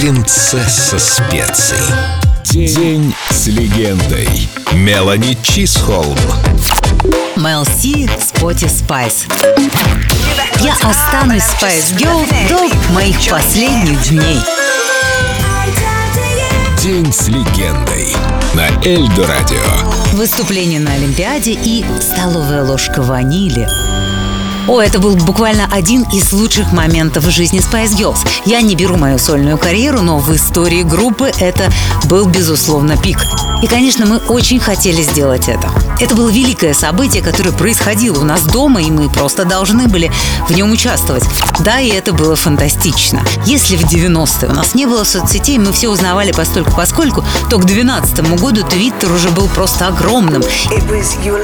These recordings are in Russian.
принцесса специй. День с легендой. Мелани Чисхолм. Мел Си, Sporty Spice. Я останусь Spice Girl до моих последних дней. День с легендой. На Эльдорадио. Выступление на Олимпиаде и столовая ложка ванили. О, это был буквально один из лучших моментов в жизни Spice Girls. Я не беру мою сольную карьеру, но в истории группы это был, безусловно, пик. И, конечно, мы очень хотели сделать это. Это было великое событие, которое происходило у нас дома, и мы просто должны были в нем участвовать. Да, и это было фантастично. Если в 90-е у нас не было соцсетей, мы все узнавали постольку поскольку, то к 2012 году Твиттер уже был просто огромным.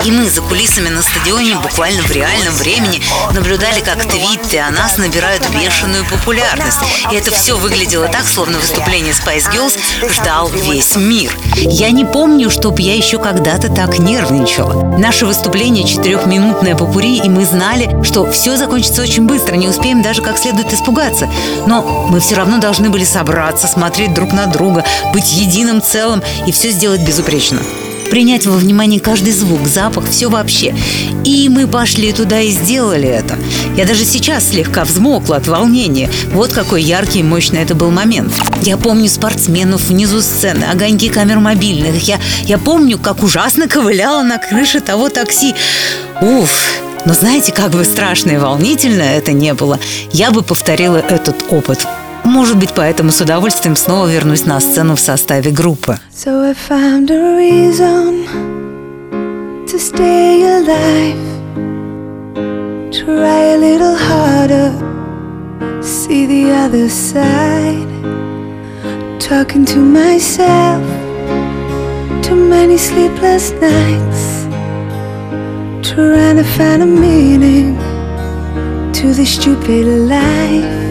И мы за кулисами на стадионе буквально в реальном времени наблюдали, как твиты о нас набирают бешеную популярность. И это все выглядело так, словно выступление Spice Girls ждал весь мир. Я не помню, чтоб я еще когда-то так нервничала. Наше выступление четырехминутное попури, и мы знали, что все закончится очень быстро, не успеем даже как следует испугаться. Но мы все равно должны были собраться, смотреть друг на друга, быть единым целым и все сделать безупречно принять во внимание каждый звук, запах, все вообще. И мы пошли туда и сделали это. Я даже сейчас слегка взмокла от волнения. Вот какой яркий и мощный это был момент. Я помню спортсменов внизу сцены, огоньки камер мобильных. Я, я помню, как ужасно ковыляла на крыше того такси. Уф, но знаете, как бы страшно и волнительно это не было, я бы повторила этот опыт. Может быть, поэтому с удовольствием снова вернусь на сцену в составе группы. So I found a reason to stay alive. Try a little harder, see the other side. Talking to myself, too many sleepless nights. Trying to find a meaning to this stupid life.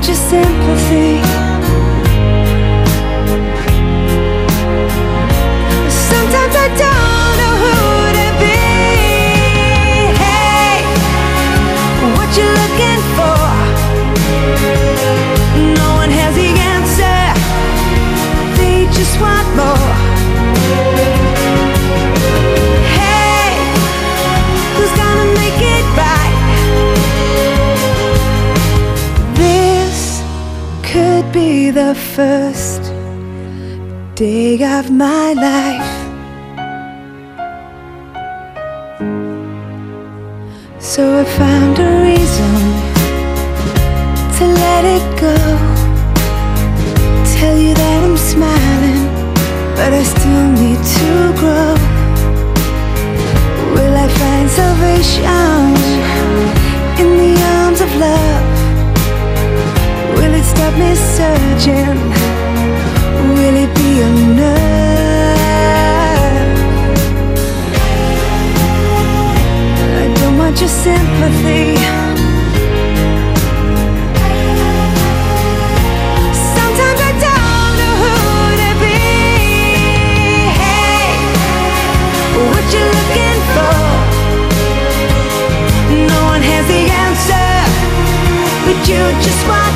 Want your sympathy. Sometimes I don't know who to be. Hey, what you looking for? No one has the answer. They just want more. Be the first day of my life. So I found a reason to let it go. Tell you that I'm smiling, but I still need to grow. Will I find salvation Stop me searching? Will it be enough? I don't want your sympathy. Sometimes I don't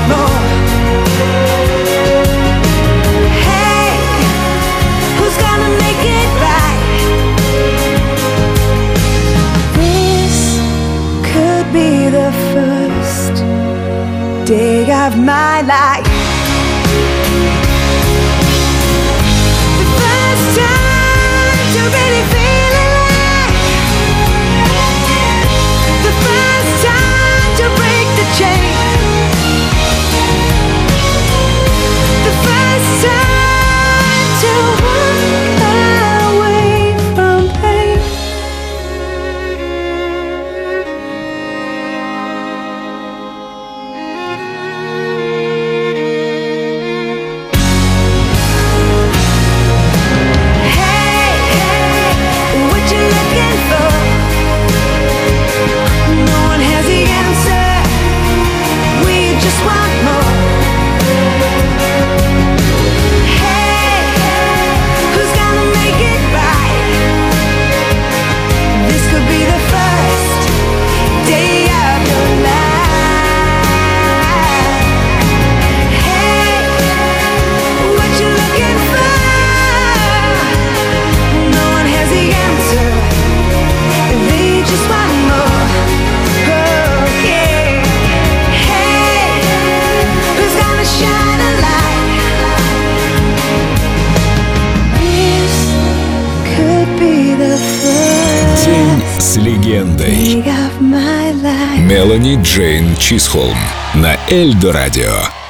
know day of my life. Легендой. Мелани Джейн Чисхолм на Эльдо Радио.